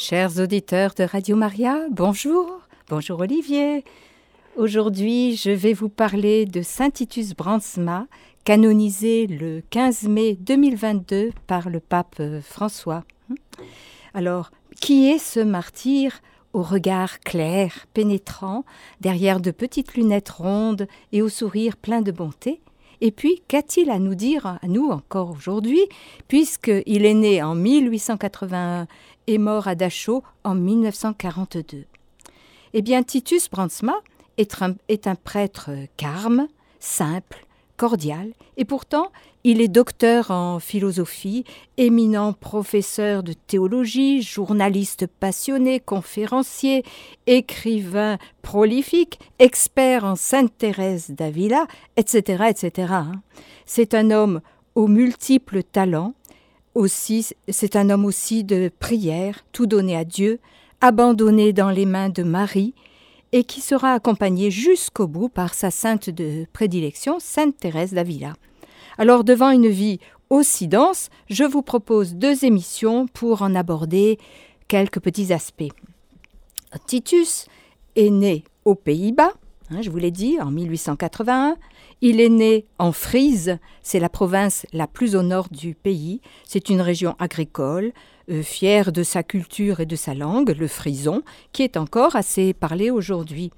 Chers auditeurs de Radio Maria, bonjour. Bonjour Olivier. Aujourd'hui, je vais vous parler de Saint Titus Brandsma, canonisé le 15 mai 2022 par le pape François. Alors, qui est ce martyr au regard clair, pénétrant, derrière de petites lunettes rondes et au sourire plein de bonté? Et puis, qu'a-t-il à nous dire, à nous encore aujourd'hui, puisqu'il est né en 1881 et mort à Dachau en 1942 Eh bien, Titus Brandsma est un, est un prêtre carme, simple, cordial, et pourtant il est docteur en philosophie, éminent professeur de théologie, journaliste passionné, conférencier, écrivain prolifique, expert en Sainte Thérèse d'Avila, etc., etc. Hein. C'est un homme aux multiples talents, aussi, c'est un homme aussi de prière, tout donné à Dieu, abandonné dans les mains de Marie, et qui sera accompagné jusqu'au bout par sa sainte de prédilection, Sainte Thérèse d'Avila. Alors, devant une vie aussi dense, je vous propose deux émissions pour en aborder quelques petits aspects. Titus est né aux Pays-Bas, hein, je vous l'ai dit, en 1881. Il est né en Frise, c'est la province la plus au nord du pays. C'est une région agricole, euh, fière de sa culture et de sa langue, le frison, qui est encore assez parlé aujourd'hui.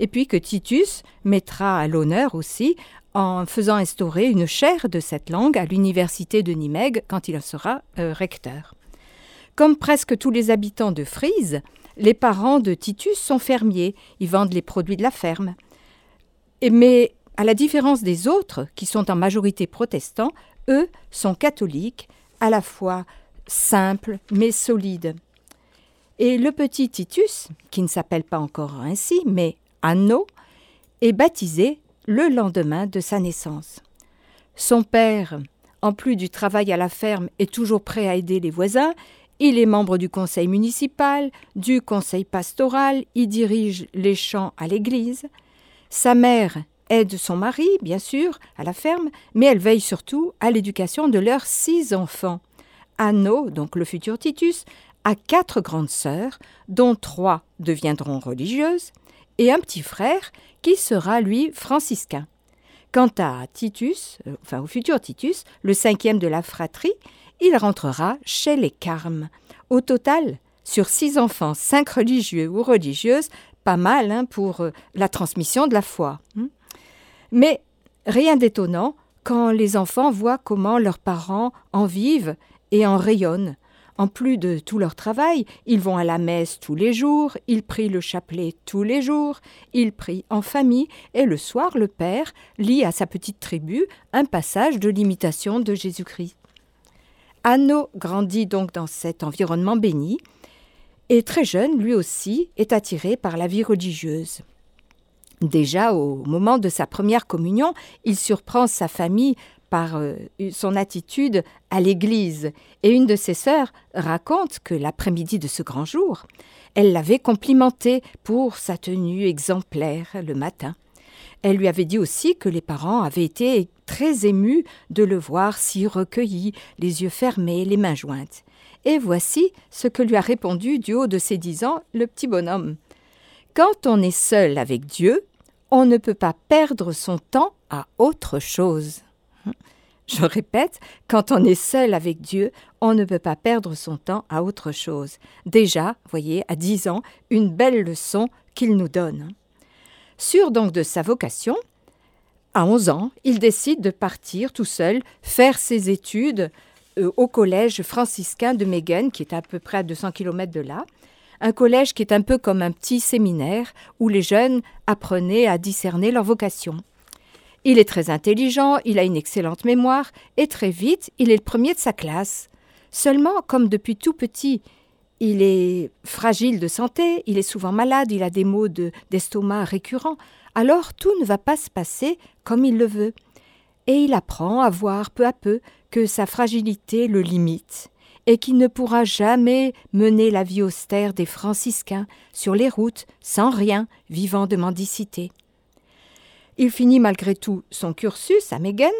Et puis que Titus mettra à l'honneur aussi en faisant instaurer une chaire de cette langue à l'université de Nimègue quand il en sera euh, recteur. Comme presque tous les habitants de Frise, les parents de Titus sont fermiers, ils vendent les produits de la ferme. mais à la différence des autres, qui sont en majorité protestants, eux sont catholiques, à la fois simples mais solides. Et le petit Titus, qui ne s'appelle pas encore ainsi, mais Anno, est baptisé le lendemain de sa naissance. Son père, en plus du travail à la ferme, est toujours prêt à aider les voisins. Il est membre du conseil municipal, du conseil pastoral, il dirige les champs à l'église. Sa mère aide son mari, bien sûr, à la ferme, mais elle veille surtout à l'éducation de leurs six enfants. Anno, donc le futur Titus, a quatre grandes sœurs, dont trois deviendront religieuses, et un petit frère qui sera, lui, franciscain. Quant à Titus, euh, enfin au futur Titus, le cinquième de la fratrie, il rentrera chez les Carmes. Au total, sur six enfants, cinq religieux ou religieuses, pas mal hein, pour euh, la transmission de la foi. Hein. Mais rien d'étonnant quand les enfants voient comment leurs parents en vivent et en rayonnent. En plus de tout leur travail, ils vont à la messe tous les jours, ils prient le chapelet tous les jours, ils prient en famille, et le soir, le Père lit à sa petite tribu un passage de l'imitation de Jésus-Christ. Anno grandit donc dans cet environnement béni, et très jeune, lui aussi, est attiré par la vie religieuse. Déjà au moment de sa première communion, il surprend sa famille par euh, son attitude à l'église. Et une de ses sœurs raconte que l'après-midi de ce grand jour, elle l'avait complimenté pour sa tenue exemplaire le matin. Elle lui avait dit aussi que les parents avaient été très émus de le voir si recueilli, les yeux fermés, les mains jointes. Et voici ce que lui a répondu du haut de ses dix ans le petit bonhomme. Quand on est seul avec Dieu, on ne peut pas perdre son temps à autre chose. Je répète, quand on est seul avec Dieu, on ne peut pas perdre son temps à autre chose. Déjà, voyez, à dix ans, une belle leçon qu'il nous donne. Sûr donc de sa vocation, à onze ans, il décide de partir tout seul faire ses études euh, au collège franciscain de Megen, qui est à peu près à 200 km de là. Un collège qui est un peu comme un petit séminaire où les jeunes apprenaient à discerner leur vocation. Il est très intelligent, il a une excellente mémoire, et très vite, il est le premier de sa classe. Seulement, comme depuis tout petit, il est fragile de santé, il est souvent malade, il a des maux d'estomac récurrents, alors tout ne va pas se passer comme il le veut. Et il apprend à voir peu à peu que sa fragilité le limite, et qu'il ne pourra jamais mener la vie austère des franciscains sur les routes sans rien, vivant de mendicité. Il finit malgré tout son cursus à Megen,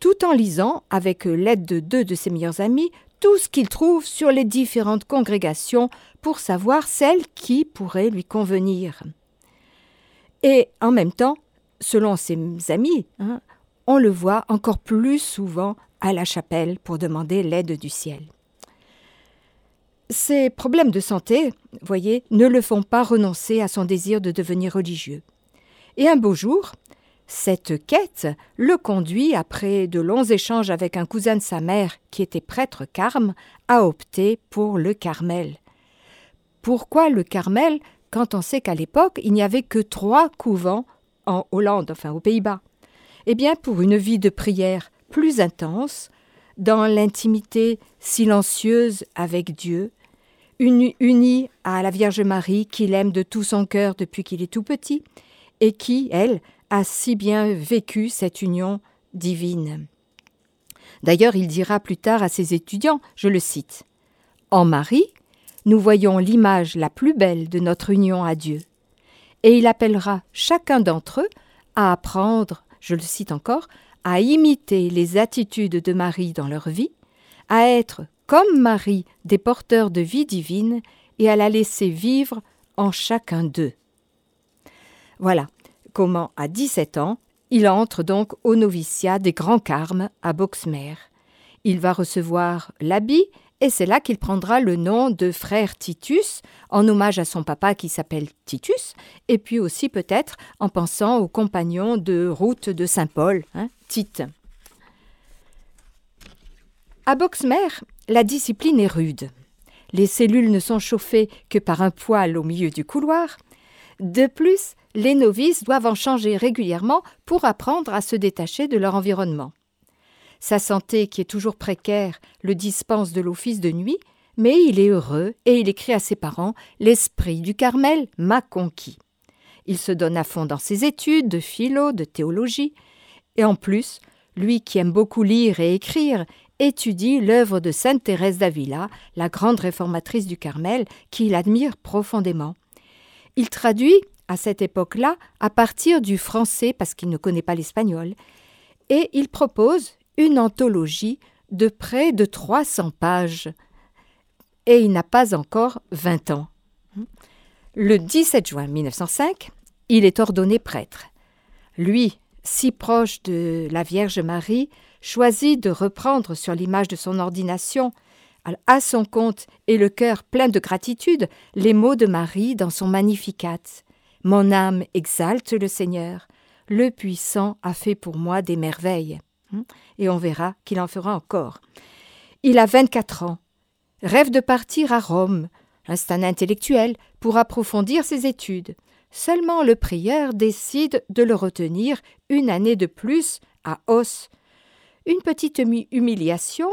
tout en lisant, avec l'aide de deux de ses meilleurs amis, tout ce qu'il trouve sur les différentes congrégations pour savoir celle qui pourrait lui convenir. Et en même temps, selon ses amis, hein, on le voit encore plus souvent à la chapelle pour demander l'aide du ciel. Ses problèmes de santé, voyez, ne le font pas renoncer à son désir de devenir religieux. Et un beau jour, cette quête le conduit, après de longs échanges avec un cousin de sa mère qui était prêtre carme, à opter pour le Carmel. Pourquoi le Carmel quand on sait qu'à l'époque il n'y avait que trois couvents en Hollande, enfin aux Pays-Bas? Eh bien pour une vie de prière plus intense, dans l'intimité silencieuse avec Dieu, unie à la Vierge Marie qu'il aime de tout son cœur depuis qu'il est tout petit, et qui, elle, a si bien vécu cette union divine. D'ailleurs, il dira plus tard à ses étudiants, je le cite, En Marie, nous voyons l'image la plus belle de notre union à Dieu. Et il appellera chacun d'entre eux à apprendre, je le cite encore, à imiter les attitudes de Marie dans leur vie, à être comme Marie des porteurs de vie divine et à la laisser vivre en chacun d'eux. Voilà comment, à 17 ans, il entre donc au noviciat des Grands Carmes à Boxmer. Il va recevoir l'habit et c'est là qu'il prendra le nom de frère Titus, en hommage à son papa qui s'appelle Titus, et puis aussi peut-être en pensant au compagnon de route de Saint-Paul, hein, Tite. À Boxmer, la discipline est rude. Les cellules ne sont chauffées que par un poêle au milieu du couloir. De plus, les novices doivent en changer régulièrement pour apprendre à se détacher de leur environnement. Sa santé, qui est toujours précaire, le dispense de l'office de nuit, mais il est heureux et il écrit à ses parents L'esprit du Carmel m'a conquis. Il se donne à fond dans ses études de philo, de théologie, et en plus, lui qui aime beaucoup lire et écrire, étudie l'œuvre de sainte Thérèse d'Avila, la grande réformatrice du Carmel, qu'il admire profondément. Il traduit, à cette époque-là, à partir du français parce qu'il ne connaît pas l'espagnol, et il propose une anthologie de près de 300 pages. Et il n'a pas encore 20 ans. Le 17 juin 1905, il est ordonné prêtre. Lui, si proche de la Vierge Marie, choisit de reprendre sur l'image de son ordination, à son compte et le cœur plein de gratitude, les mots de Marie dans son Magnificat. Mon âme exalte le Seigneur. Le puissant a fait pour moi des merveilles. Hum, et on verra qu'il en fera encore. Il a 24 ans. Rêve de partir à Rome. C'est un intellectuel pour approfondir ses études. Seulement le prieur décide de le retenir une année de plus à Os. Une petite humiliation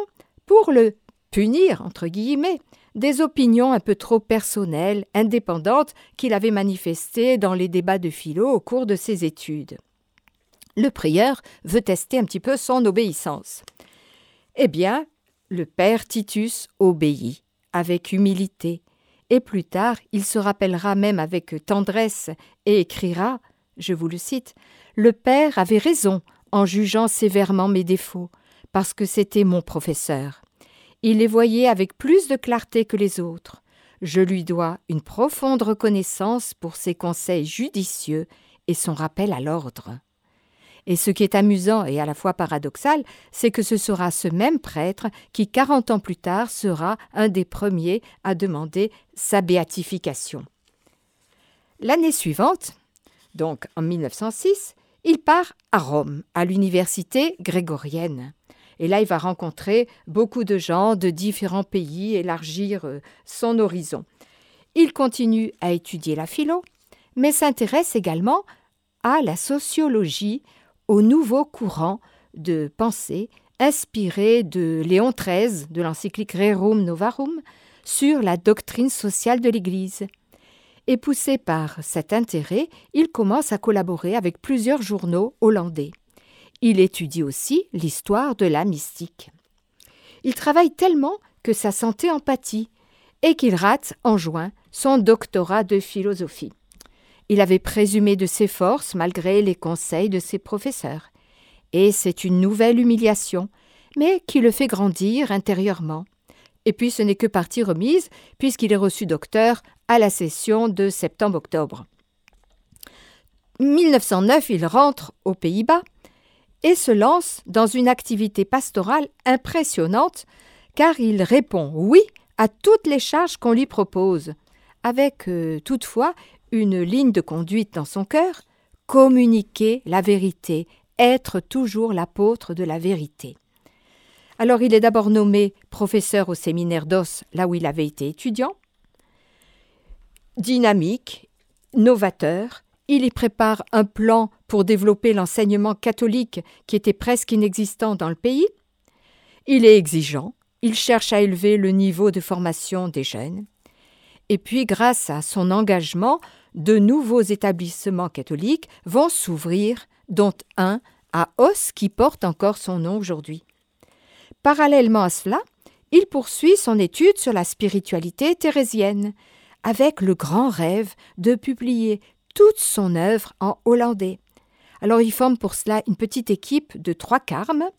pour le punir, entre guillemets, des opinions un peu trop personnelles, indépendantes qu'il avait manifestées dans les débats de philo au cours de ses études. Le prieur veut tester un petit peu son obéissance. Eh bien, le père Titus obéit avec humilité, et plus tard il se rappellera même avec tendresse et écrira, je vous le cite, Le père avait raison en jugeant sévèrement mes défauts, parce que c'était mon professeur. Il les voyait avec plus de clarté que les autres. Je lui dois une profonde reconnaissance pour ses conseils judicieux et son rappel à l'ordre. Et ce qui est amusant et à la fois paradoxal, c'est que ce sera ce même prêtre qui, quarante ans plus tard, sera un des premiers à demander sa béatification. L'année suivante, donc en 1906, il part à Rome, à l'université grégorienne. Et là, il va rencontrer beaucoup de gens de différents pays, élargir euh, son horizon. Il continue à étudier la philo, mais s'intéresse également à la sociologie, au nouveau courant de pensée inspiré de Léon XIII, de l'encyclique Rerum Novarum, sur la doctrine sociale de l'Église. Et poussé par cet intérêt, il commence à collaborer avec plusieurs journaux hollandais. Il étudie aussi l'histoire de la mystique. Il travaille tellement que sa santé empathie et qu'il rate en juin son doctorat de philosophie. Il avait présumé de ses forces malgré les conseils de ses professeurs. Et c'est une nouvelle humiliation, mais qui le fait grandir intérieurement. Et puis ce n'est que partie remise, puisqu'il est reçu docteur à la session de septembre-octobre. 1909, il rentre aux Pays-Bas et se lance dans une activité pastorale impressionnante, car il répond oui à toutes les charges qu'on lui propose, avec euh, toutefois une ligne de conduite dans son cœur, communiquer la vérité, être toujours l'apôtre de la vérité. Alors il est d'abord nommé professeur au séminaire d'Os, là où il avait été étudiant. Dynamique, novateur, il y prépare un plan pour développer l'enseignement catholique qui était presque inexistant dans le pays. Il est exigeant, il cherche à élever le niveau de formation des jeunes. Et puis, grâce à son engagement, de nouveaux établissements catholiques vont s'ouvrir, dont un à Os qui porte encore son nom aujourd'hui. Parallèlement à cela, il poursuit son étude sur la spiritualité thérésienne, avec le grand rêve de publier toute son œuvre en hollandais. Alors il forme pour cela une petite équipe de trois carmes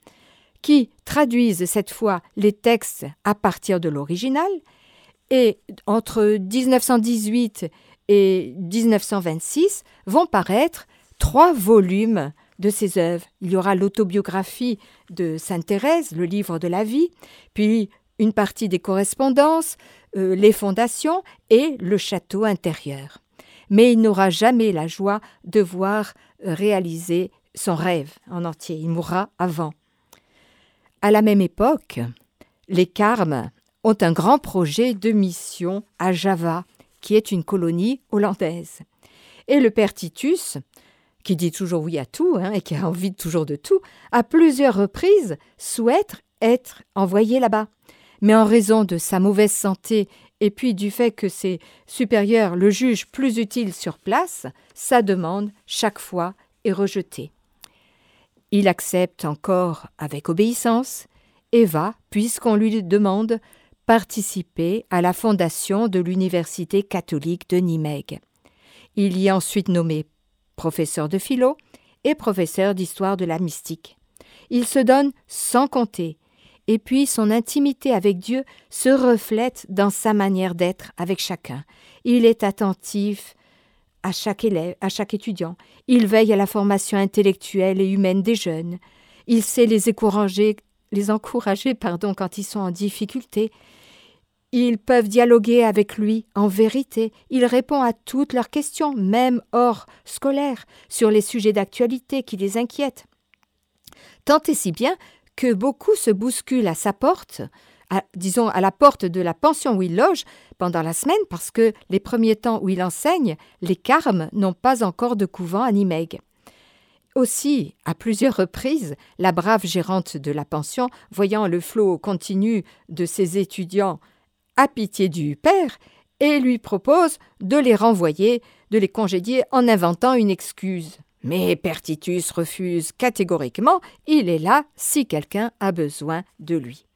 qui traduisent cette fois les textes à partir de l'original et entre 1918 et 1926 vont paraître trois volumes de ses œuvres. Il y aura l'autobiographie de Sainte Thérèse, le livre de la vie, puis une partie des correspondances, euh, les fondations et le château intérieur mais il n'aura jamais la joie de voir euh, réaliser son rêve en entier. Il mourra avant. À la même époque, les Carmes ont un grand projet de mission à Java, qui est une colonie hollandaise. Et le père Titus, qui dit toujours oui à tout hein, et qui a envie toujours de tout, à plusieurs reprises souhaite être envoyé là-bas. Mais en raison de sa mauvaise santé et puis du fait que ses supérieurs le jugent plus utile sur place, sa demande, chaque fois, est rejetée. Il accepte encore avec obéissance et va, puisqu'on lui demande, participer à la fondation de l'Université catholique de Nimègue. Il y est ensuite nommé professeur de philo et professeur d'histoire de la mystique. Il se donne sans compter et puis son intimité avec Dieu se reflète dans sa manière d'être avec chacun. Il est attentif à chaque élève, à chaque étudiant. Il veille à la formation intellectuelle et humaine des jeunes. Il sait les encourager, les encourager pardon, quand ils sont en difficulté. Ils peuvent dialoguer avec lui en vérité. Il répond à toutes leurs questions, même hors scolaire, sur les sujets d'actualité qui les inquiètent. Tant et si bien que beaucoup se bousculent à sa porte, disons à la porte de la pension où il loge pendant la semaine, parce que les premiers temps où il enseigne, les Carmes n'ont pas encore de couvent à Nimègue. Aussi, à plusieurs reprises, la brave gérante de la pension, voyant le flot continu de ses étudiants, a pitié du père et lui propose de les renvoyer, de les congédier en inventant une excuse. Mais Pertitus refuse catégoriquement, il est là si quelqu'un a besoin de lui.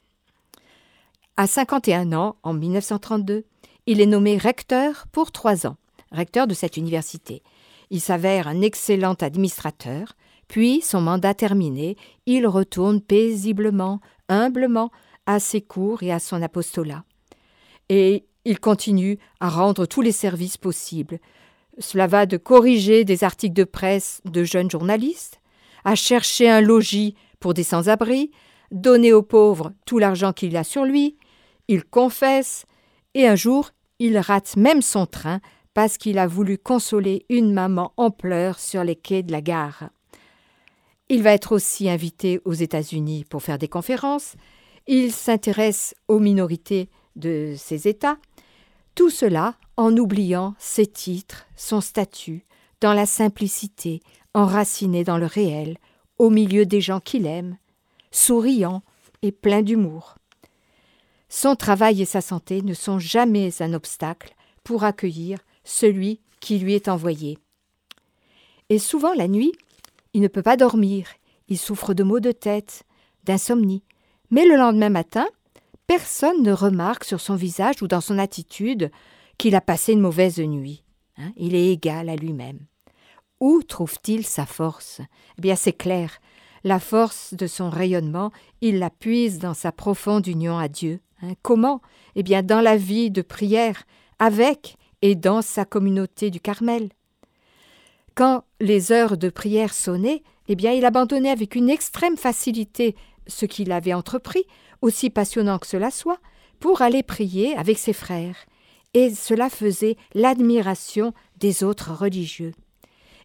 À 51 ans, en 1932, il est nommé recteur pour trois ans, recteur de cette université. Il s'avère un excellent administrateur, puis, son mandat terminé, il retourne paisiblement, humblement, à ses cours et à son apostolat. Et il continue à rendre tous les services possibles, cela va de corriger des articles de presse de jeunes journalistes, à chercher un logis pour des sans-abri, donner aux pauvres tout l'argent qu'il a sur lui, il confesse, et un jour il rate même son train parce qu'il a voulu consoler une maman en pleurs sur les quais de la gare. Il va être aussi invité aux États-Unis pour faire des conférences, il s'intéresse aux minorités de ces États, tout cela en oubliant ses titres, son statut, dans la simplicité, enraciné dans le réel, au milieu des gens qu'il aime, souriant et plein d'humour. Son travail et sa santé ne sont jamais un obstacle pour accueillir celui qui lui est envoyé. Et souvent la nuit, il ne peut pas dormir, il souffre de maux de tête, d'insomnie, mais le lendemain matin, personne ne remarque sur son visage ou dans son attitude qu'il a passé une mauvaise nuit. Hein. il est égal à lui-même. Où trouve-t-il sa force? Eh bien, c'est clair. La force de son rayonnement, il la puise dans sa profonde union à Dieu, Hein, comment? Eh bien, dans la vie de prière, avec et dans sa communauté du Carmel. Quand les heures de prière sonnaient, eh bien, il abandonnait avec une extrême facilité ce qu'il avait entrepris, aussi passionnant que cela soit, pour aller prier avec ses frères, et cela faisait l'admiration des autres religieux.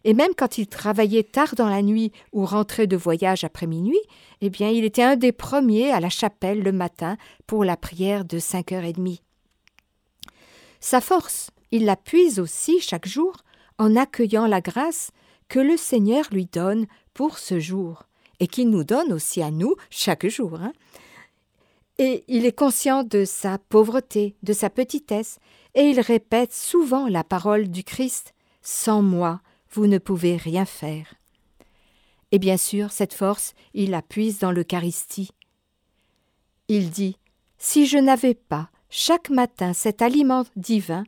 Et même quand il travaillait tard dans la nuit ou rentrait de voyage après minuit, eh bien, il était un des premiers à la chapelle le matin pour la prière de cinq heures et demie. Sa force, il la puise aussi chaque jour en accueillant la grâce que le Seigneur lui donne pour ce jour et qu'il nous donne aussi à nous chaque jour. Hein. Et il est conscient de sa pauvreté, de sa petitesse, et il répète souvent la parole du Christ Sans moi, vous ne pouvez rien faire. Et bien sûr, cette force, il la puise dans l'Eucharistie. Il dit Si je n'avais pas chaque matin cet aliment divin,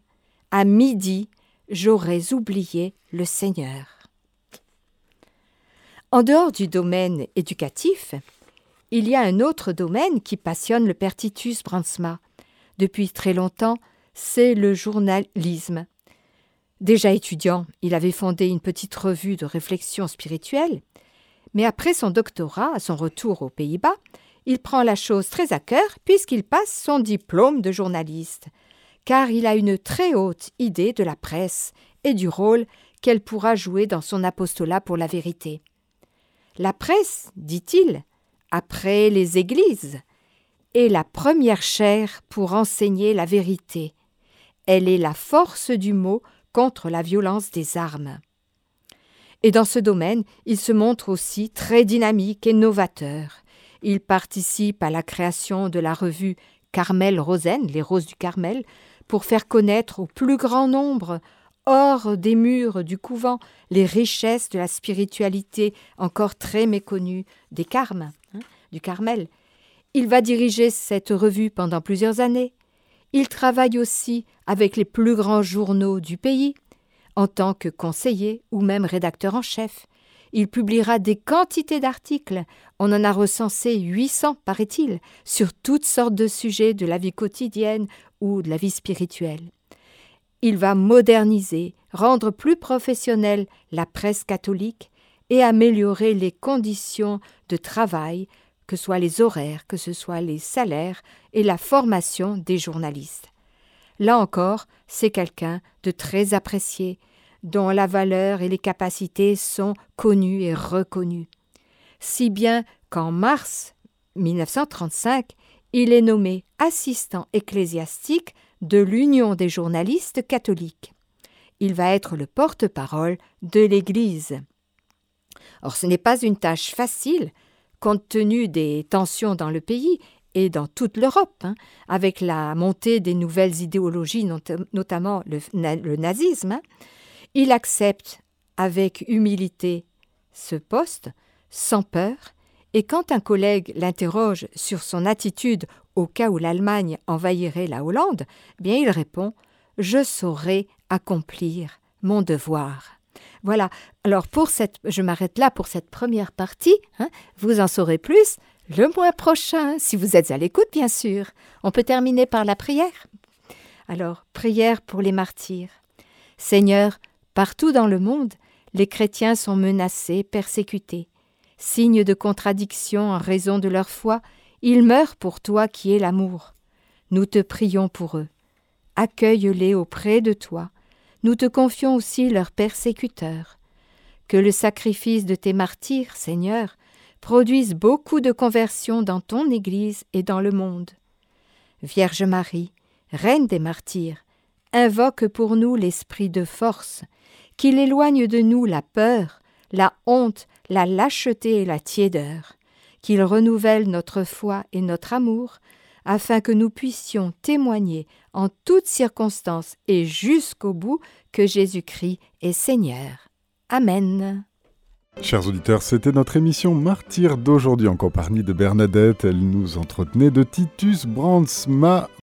à midi, j'aurais oublié le Seigneur. En dehors du domaine éducatif, il y a un autre domaine qui passionne le Pertitus Bransma. Depuis très longtemps, c'est le journalisme. Déjà étudiant, il avait fondé une petite revue de réflexion spirituelle, mais après son doctorat, à son retour aux Pays-Bas, il prend la chose très à cœur puisqu'il passe son diplôme de journaliste, car il a une très haute idée de la presse et du rôle qu'elle pourra jouer dans son apostolat pour la vérité. La presse, dit-il, après les églises, est la première chaire pour enseigner la vérité. Elle est la force du mot contre la violence des armes. Et dans ce domaine, il se montre aussi très dynamique et novateur. Il participe à la création de la revue Carmel Rosen, les Roses du Carmel, pour faire connaître au plus grand nombre, hors des murs du couvent, les richesses de la spiritualité encore très méconnue des Carmes, hein, du Carmel. Il va diriger cette revue pendant plusieurs années. Il travaille aussi avec les plus grands journaux du pays, en tant que conseiller ou même rédacteur en chef. Il publiera des quantités d'articles, on en a recensé 800, paraît-il, sur toutes sortes de sujets de la vie quotidienne ou de la vie spirituelle. Il va moderniser, rendre plus professionnelle la presse catholique et améliorer les conditions de travail que ce soit les horaires, que ce soit les salaires et la formation des journalistes. Là encore, c'est quelqu'un de très apprécié, dont la valeur et les capacités sont connues et reconnues. Si bien qu'en mars 1935, il est nommé assistant ecclésiastique de l'Union des journalistes catholiques. Il va être le porte-parole de l'Église. Or, ce n'est pas une tâche facile, compte tenu des tensions dans le pays et dans toute l'Europe, hein, avec la montée des nouvelles idéologies, notamment le, nazisme, hein, il accepte avec humilité ce poste, sans peur, et quand un collègue l'interroge sur son attitude au cas où l'Allemagne envahirait la Hollande, eh bien il répond Je saurai accomplir mon devoir. Voilà. Alors pour cette, je m'arrête là pour cette première partie. Hein. Vous en saurez plus le mois prochain, si vous êtes à l'écoute, bien sûr. On peut terminer par la prière? Alors, prière pour les martyrs. Seigneur, partout dans le monde, les chrétiens sont menacés, persécutés. Signe de contradiction en raison de leur foi, ils meurent pour toi qui es l'amour. Nous te prions pour eux. Accueille-les auprès de toi nous te confions aussi leurs persécuteurs. Que le sacrifice de tes martyrs, Seigneur, produise beaucoup de conversions dans ton Église et dans le monde. Vierge Marie, Reine des martyrs, invoque pour nous l'esprit de force, qu'il éloigne de nous la peur, la honte, la lâcheté et la tiédeur, qu'il renouvelle notre foi et notre amour, afin que nous puissions témoigner en toutes circonstances et jusqu'au bout que Jésus-Christ est Seigneur. Amen. Chers auditeurs, c'était notre émission Martyr d'aujourd'hui en compagnie de Bernadette. Elle nous entretenait de Titus Brandsma,